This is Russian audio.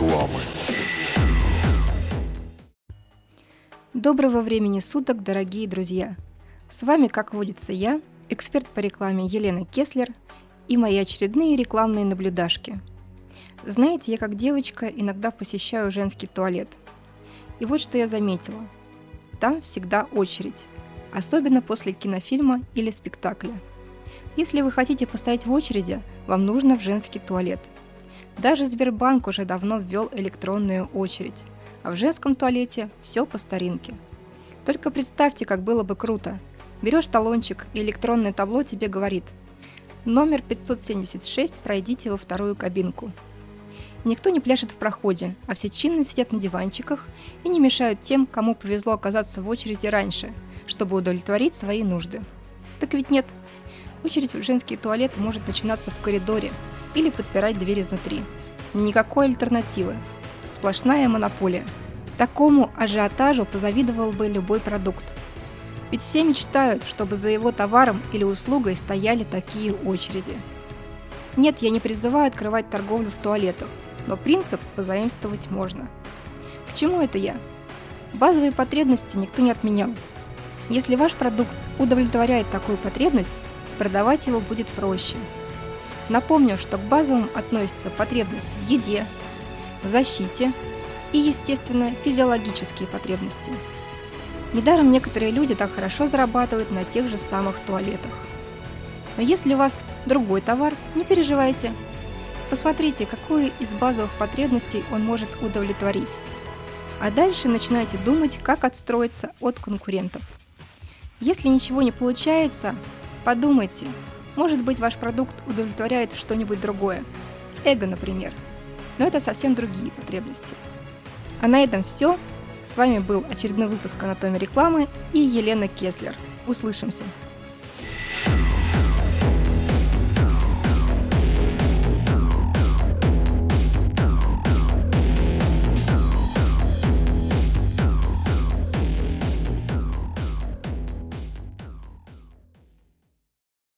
рекламы. Доброго времени суток, дорогие друзья! С вами, как водится, я, эксперт по рекламе Елена Кеслер и мои очередные рекламные наблюдашки. Знаете, я как девочка иногда посещаю женский туалет. И вот что я заметила. Там всегда очередь, особенно после кинофильма или спектакля. Если вы хотите постоять в очереди, вам нужно в женский туалет – даже Сбербанк уже давно ввел электронную очередь – а в женском туалете все по старинке. Только представьте, как было бы круто. Берешь талончик, и электронное табло тебе говорит «Номер 576, пройдите во вторую кабинку». Никто не пляшет в проходе, а все чинно сидят на диванчиках и не мешают тем, кому повезло оказаться в очереди раньше, чтобы удовлетворить свои нужды. Так ведь нет. Очередь в женский туалет может начинаться в коридоре или подпирать дверь изнутри. Никакой альтернативы сплошная монополия. Такому ажиотажу позавидовал бы любой продукт. Ведь все мечтают, чтобы за его товаром или услугой стояли такие очереди. Нет, я не призываю открывать торговлю в туалетах, но принцип позаимствовать можно. К чему это я? Базовые потребности никто не отменял. Если ваш продукт удовлетворяет такую потребность, продавать его будет проще. Напомню, что к базовым относятся потребность в еде, в защите и, естественно, физиологические потребности. Недаром некоторые люди так хорошо зарабатывают на тех же самых туалетах. Но если у вас другой товар, не переживайте. Посмотрите, какую из базовых потребностей он может удовлетворить. А дальше начинайте думать, как отстроиться от конкурентов. Если ничего не получается, подумайте, может быть ваш продукт удовлетворяет что-нибудь другое. Эго, например – но это совсем другие потребности. А на этом все. С вами был очередной выпуск «Анатомия рекламы» и Елена Кеслер. Услышимся!